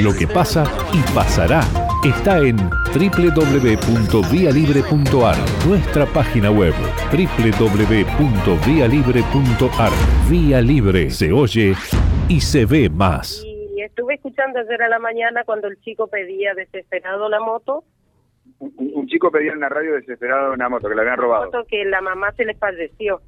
Lo que pasa y pasará está en www.vialibre.ar, nuestra página web www.vialibre.ar. Vía Libre se oye y se ve más. Y estuve escuchando ayer a la mañana cuando el chico pedía desesperado la moto. Un, un chico pedía en la radio desesperado una moto que le habían robado. Moto que la mamá se le falleció.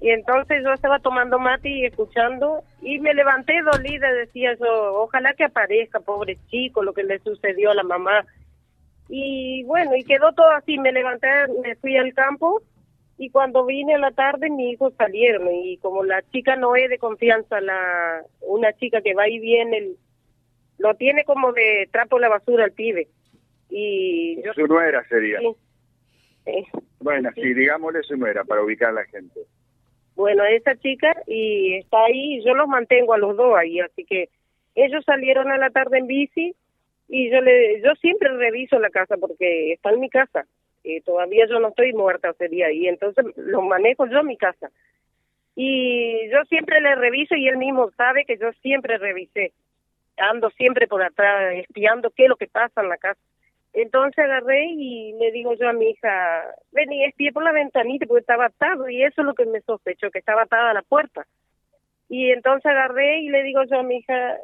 Y entonces yo estaba tomando mate y escuchando y me levanté dolida, decía yo, ojalá que aparezca, pobre chico, lo que le sucedió a la mamá. Y bueno, y quedó todo así, me levanté, me fui al campo y cuando vine a la tarde mis hijos salieron y como la chica no es de confianza, la una chica que va y viene, lo tiene como de trapo la basura el pibe. Y yo, Su nuera sería. sí. Bueno, sí, digámosle su nuera para ubicar a la gente. Bueno, esa chica y está ahí, yo los mantengo a los dos ahí, así que ellos salieron a la tarde en bici y yo le yo siempre reviso la casa porque está en mi casa. Eh, todavía yo no estoy muerta día y entonces lo manejo yo mi casa. Y yo siempre le reviso y él mismo sabe que yo siempre revisé. Ando siempre por atrás espiando qué es lo que pasa en la casa. Entonces agarré y le digo yo a mi hija, ven y espié por la ventanita porque estaba atado y eso es lo que me sospechó, que estaba atada a la puerta. Y entonces agarré y le digo yo a mi hija,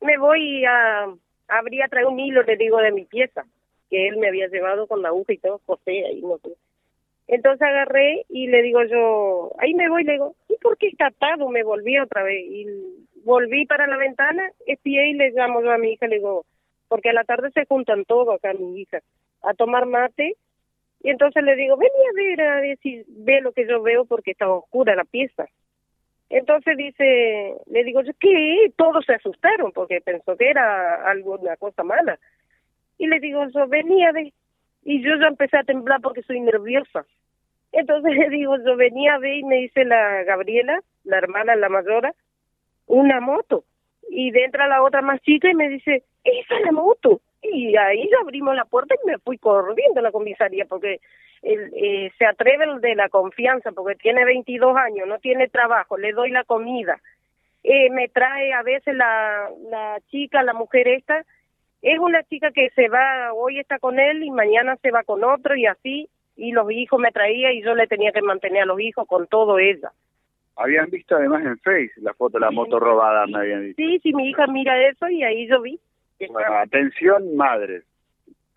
me voy a, habría traído un hilo, le digo, de mi pieza, que él me había llevado con la aguja y todo, José, ahí no sé. Entonces agarré y le digo yo, ahí me voy, le digo, ¿y por qué está atado? Me volví otra vez y volví para la ventana, espié y le llamo yo a mi hija, le digo, porque a la tarde se juntan todos acá mi hija a tomar mate y entonces le digo, vení a ver, a ver si ve lo que yo veo porque está oscura la pieza. Entonces dice, le digo yo, ¿qué? Todos se asustaron porque pensó que era alguna cosa mala. Y le digo yo, vení a ver. Y yo ya empecé a temblar porque soy nerviosa. Entonces le digo yo, venía ver y me dice la Gabriela, la hermana, la mayora, una moto. Y entra la otra más chica y me dice, esa es la. Y ahí abrimos la puerta y me fui corriendo a la comisaría porque él, eh, se atreve el de la confianza porque tiene 22 años, no tiene trabajo, le doy la comida. Eh, me trae a veces la, la chica, la mujer esta, es una chica que se va, hoy está con él y mañana se va con otro y así, y los hijos me traía y yo le tenía que mantener a los hijos con todo ella. Habían visto además en Face la foto de la moto robada, me habían dicho. Sí, sí, mi hija mira eso y ahí yo vi. Atención, madres.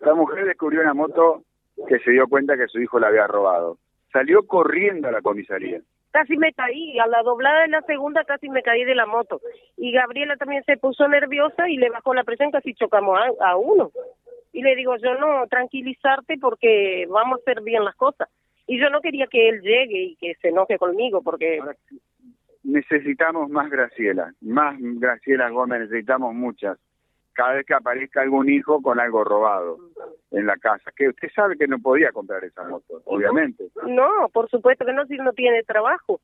La mujer descubrió una moto que se dio cuenta que su hijo la había robado. Salió corriendo a la comisaría. casi me caí, a la doblada de la segunda casi me caí de la moto. Y Gabriela también se puso nerviosa y le bajó la presión, casi chocamos a, a uno. Y le digo, yo no, tranquilizarte porque vamos a hacer bien las cosas. Y yo no quería que él llegue y que se enoje conmigo porque Ahora, necesitamos más Graciela, más Graciela Gómez, necesitamos muchas. Cada vez que aparezca algún hijo con algo robado en la casa, que usted sabe que no podía comprar esa moto, obviamente. no, por supuesto que no, si no tiene trabajo.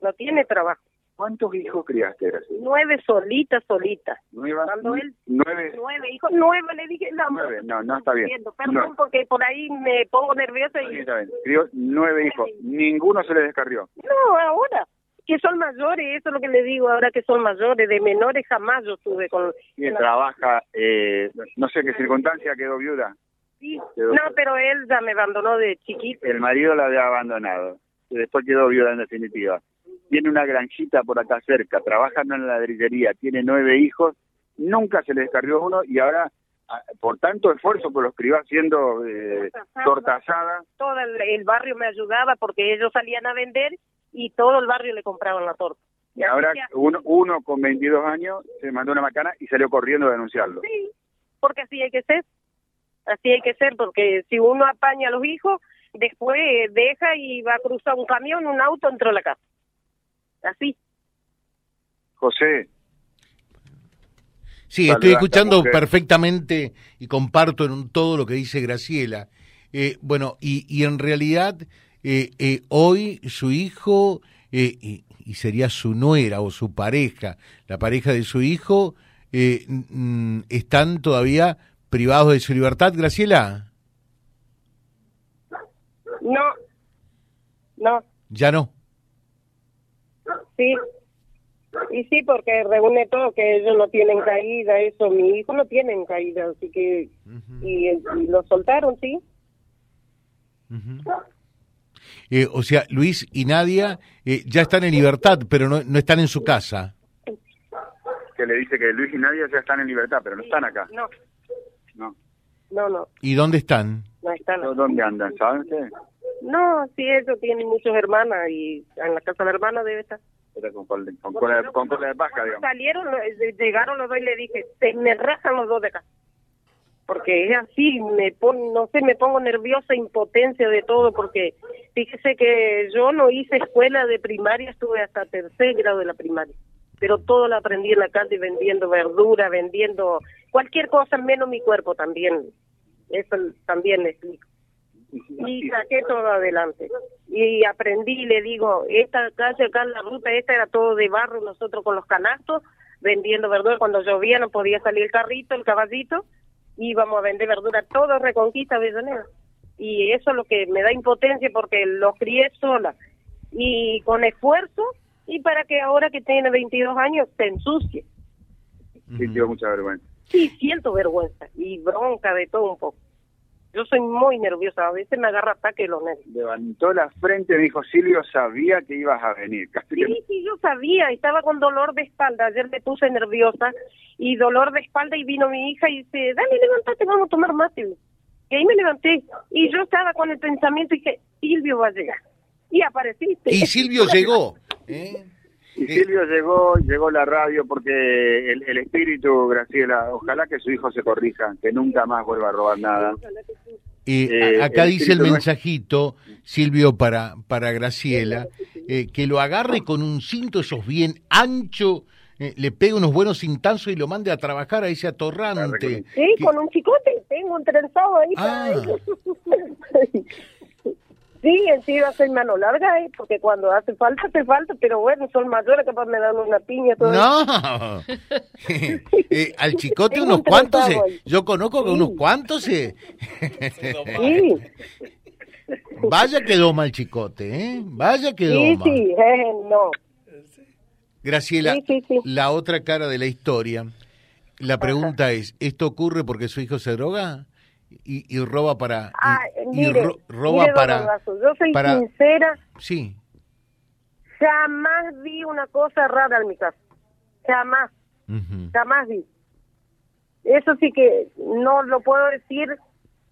No tiene trabajo. ¿Cuántos hijos criaste? Nueve solitas, solitas. ¿Nueve? Cuando él- ¿Nueve? Nueve hijos, nueve le dije. No, Nueve, no, no está bien. Perdón, porque por ahí me pongo nerviosa Está bien, y... está bien. Crió nueve hijos, ninguno se le descarrió. No, ahora, que son mayores, eso es lo que le digo, ahora que son mayores, de menores jamás yo estuve con... Y con- trabaja, eh, no sé qué circunstancia quedó viuda. Sí. quedó- No, pero él ya me abandonó de chiquito. El marido la había abandonado. Y después quedó viuda en definitiva. Tiene una granjita por acá cerca, trabajando en la ladrillería, tiene nueve hijos, nunca se le descarrió uno y ahora, ah, por tanto esfuerzo que los crió haciendo eh, torta asada, Todo el, el barrio me ayudaba porque ellos salían a vender y todo el barrio le compraban la torta. y ahora uno, uno con 22 años se mandó una macana y salió corriendo a denunciarlo. Sí, porque así hay que ser. Así hay que ser, porque si uno apaña a los hijos, después deja y va a cruzar un camión, un auto, entró a la casa. Así. José, Sí, estoy escuchando mujer. perfectamente y comparto en un todo lo que dice Graciela. Eh, bueno, y, y en realidad eh, eh, hoy su hijo, eh, y, y sería su nuera o su pareja, la pareja de su hijo, eh, mm, están todavía privados de su libertad, Graciela. No. No. Ya no. Sí. Y sí, porque reúne todo, que ellos no tienen caída, eso, mi hijo no tienen caída, así que, y, y lo soltaron, sí. Eh, o sea, Luis y Nadia eh, ya están en libertad, pero no, no están en su casa. Que le dice que Luis y Nadia ya están en libertad, pero no están acá. No, No. no, no, ¿Y dónde están? no están. ¿Dónde andan? ¿Saben ustedes? No, sí, ellos tienen muchas hermanas y en la casa de la hermana debe estar. Era con, cola- con, con cola de digamos. Salieron, eh, llegaron los dos y le dije, se me rajan los dos de acá. Porque es así, me pon, no sé, me pongo nerviosa, impotencia de todo, porque fíjese que yo no hice escuela de primaria, estuve hasta tercer grado de la primaria. Pero todo lo aprendí en la calle vendiendo verdura, vendiendo cualquier cosa, menos mi cuerpo también. Eso también le explico. Y saqué todo adelante. Y aprendí, le digo, esta calle acá la ruta, esta era todo de barro, nosotros con los canastos, vendiendo verdura. Cuando llovía no podía salir el carrito, el caballito, íbamos a vender verdura, todo Reconquista, Avellaneda. Y eso es lo que me da impotencia porque los crié sola. Y con esfuerzo, y para que ahora que tiene 22 años se ensucie. Sí, dio mucha vergüenza. Sí, siento vergüenza y bronca de todo un poco. Yo soy muy nerviosa, a veces me agarra ataque los nervios. Levantó la frente, me dijo, Silvio sabía que ibas a venir. Casi que- Sí, sí, yo sabía, estaba con dolor de espalda, ayer me puse nerviosa y dolor de espalda y vino mi hija y dice, dale, levántate, vamos a tomar mate. Y ahí me levanté y yo estaba con el pensamiento y dije, Silvio va a llegar. Y apareciste. Y Silvio llegó. ¿eh? Y Silvio llegó, llegó la radio porque el, el espíritu, Graciela, ojalá que su hijo se corrija, que nunca más vuelva a robar nada. Eh, Eh, acá el dice el mensajito, Silvio, para, para Graciela, eh, que lo agarre con un cinto esos bien ancho, eh, le pegue unos buenos cintazos y lo mande a trabajar a ese atorrante. Sí, que- con un chicote, tengo un trenzado ahí. Ah. sí, encima soy mano larga, ¿eh? porque cuando hace falta, hace falta, pero bueno, son mayores, capaz me dan una piña. Todo No, Eh, al chicote unos un cuantos, eh, yo conozco que Sí. unos cuantos, eh, Sí, vaya que doma el chicote, ¿eh? Vaya que sí, doma. sí, eh, no. Graciela, Sí, sí, sí. la otra cara de la historia, la pregunta es, ¿esto ocurre porque su hijo se droga y, y roba para... y- Ah, y mire, ro- roba mire, para... Yo soy para- sincera, Sí, jamás vi una cosa rara en mi casa. Jamás, jamás vi. Eso sí que no lo puedo decir,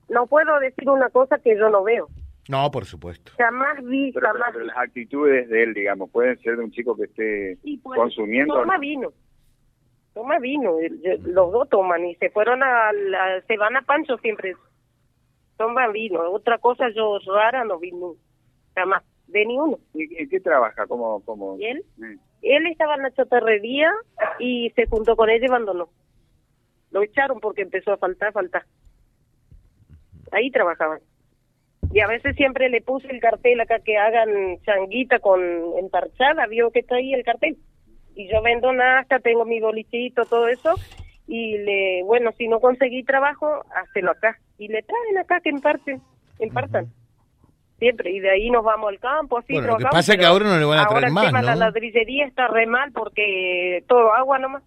no puedo decir una cosa que yo no veo. no, por supuesto. Jamás vi, Pero, jamás pero las actitudes de él, digamos, pueden ser de un chico que esté Sí, pues, consumiendo. Toma vino. Toma vino. Los dos toman y se fueron a la, se van a Pancho siempre. Toma vino. Otra cosa yo rara no vi nunca. Jamás. De ni uno. ¿Y, qué trabaja? ¿Cómo, cómo? ¿Y él? Eh, Él estaba en la chatarrería y se juntó con ella y abandonó. Lo echaron porque empezó a faltar, faltar. Ahí trabajaban. Y a veces siempre le puse el cartel acá que hagan changuita con emparchada, vio que está ahí el cartel. Y yo vendo nasta, tengo mi bolichito, todo eso. Y le, bueno, si no conseguí trabajo, hácelo acá. Y le traen acá que emparten, empartan. Siempre. Y de ahí nos vamos al campo, así Bueno, lo que pasa es que ahora no le van a traer ahora el más, tema ¿no? la ladrillería está re mal porque todo agua nomás.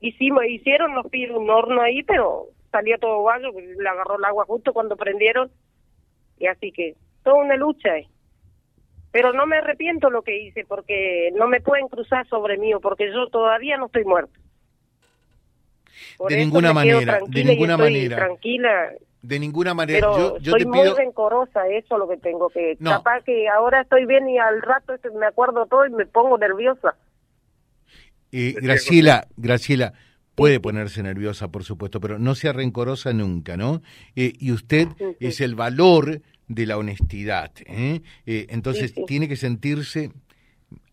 Hicimos, hicieron, nos pidieron un horno ahí, pero salió todo guayo, le agarró el agua justo cuando prendieron. Y así que, toda una lucha es. Pero no me arrepiento lo que hice porque no me pueden cruzar sobre mí porque yo todavía no estoy muerto. Por De ninguna manera, de ninguna estoy manera. Tranquila, De ninguna manera. pero yo yo soy te muy pido... rencorosa, eso es lo que tengo que... No. Capaz que ahora estoy bien y al rato este, me acuerdo todo y me pongo nerviosa. Eh, Graciela, Graciela, puede ponerse nerviosa, por supuesto, pero no sea rencorosa nunca, ¿no? Eh, y usted es el valor de la honestidad. ¿eh? Eh, entonces Sí, tiene que sentirse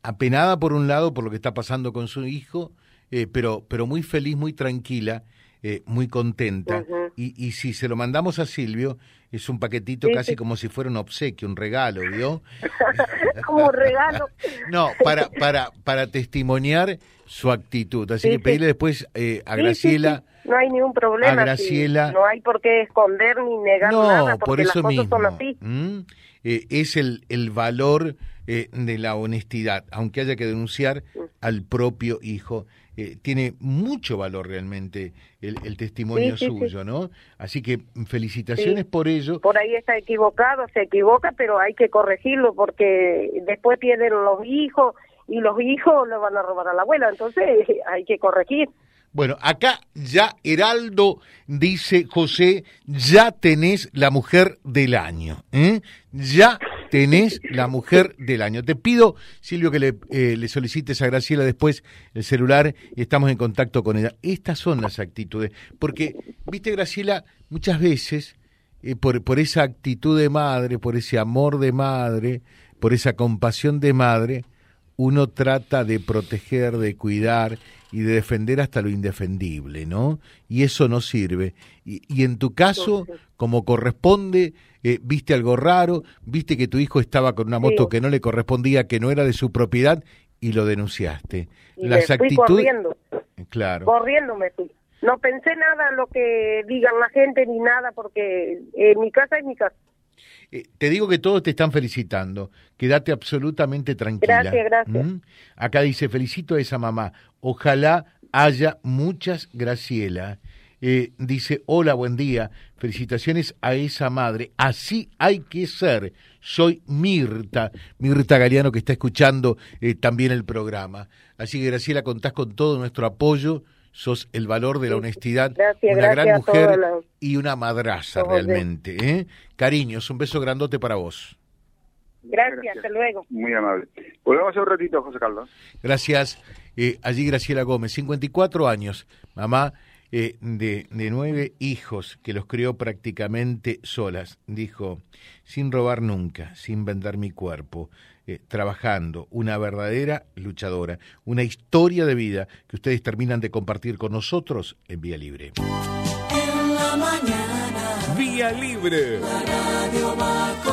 apenada por un lado por lo que está pasando con su hijo, eh, pero, pero muy feliz, muy tranquila, eh, muy contenta. Y, y si se lo mandamos a Silvio, es un paquetito Sí, casi sí. como si fuera un obsequio, un regalo, ¿vio? Como un regalo. No, para, para, para testimoniar su actitud. Así Sí, que pedirle después eh, a Graciela. No hay ningún problema. a Graciela- sí. No hay por qué esconder ni negar No, nada porque por las eso cosas mismo. son así. ¿m? eh, es el, el valor eh, de la honestidad, aunque haya que denunciar al propio hijo. Eh, tiene mucho valor realmente el, el testimonio Sí, sí, sí. suyo, ¿no? Así que felicitaciones por ello. Por ahí está equivocado, se equivoca, pero hay que corregirlo porque después pierden los hijos y los hijos le van a robar a la abuela, entonces hay que corregir. Bueno, acá ya Heraldo dice, José, ya tenés la mujer del año, ¿eh? Ya tenés la mujer del año. Te pido, Silvio, que le, eh, le solicites a Graciela después el celular y estamos en contacto con ella. Estas son las actitudes, porque, viste, Graciela, muchas veces, eh, por, por esa actitud de madre, por ese amor de madre, por esa compasión de madre, uno trata de proteger, de cuidar y de defender hasta lo indefendible, ¿no? Y eso no sirve. Y, y en tu caso, como corresponde, eh, viste algo raro, viste que tu hijo estaba con una moto Sí. que no le correspondía, que no era de su propiedad, y lo denunciaste. Y Las me fui actitudes. corriendo, Claro. corriendo me fui. No pensé nada en lo que digan la gente ni nada porque eh, mi casa es mi casa. Eh, te digo que todos te están felicitando. Quédate absolutamente tranquila. Gracias, gracias. ¿Mm? Acá dice, felicito a esa mamá. Ojalá haya muchas Graciela. Eh, dice, hola, buen día. Felicitaciones a esa madre. Así hay que ser. Soy Mirta, Mirta Galeano, que está escuchando eh, también el programa. Así que, Graciela, contás con todo nuestro apoyo. Sos el valor de la honestidad. Gracias, una gracias gran mujer los- y una madraza todos realmente. ¿eh? Cariños, un beso grandote para vos. Gracias, hasta luego. Muy amable. Volvemos un ratito, José Carlos. Gracias. Eh, allí Graciela Gómez, 54 años, mamá eh, de, de nueve hijos que los crió prácticamente solas. Dijo, sin robar nunca, sin vender mi cuerpo, eh, trabajando, una verdadera luchadora, una historia de vida que ustedes terminan de compartir con nosotros en Vía Libre. En la mañana Vía Libre. la radio va con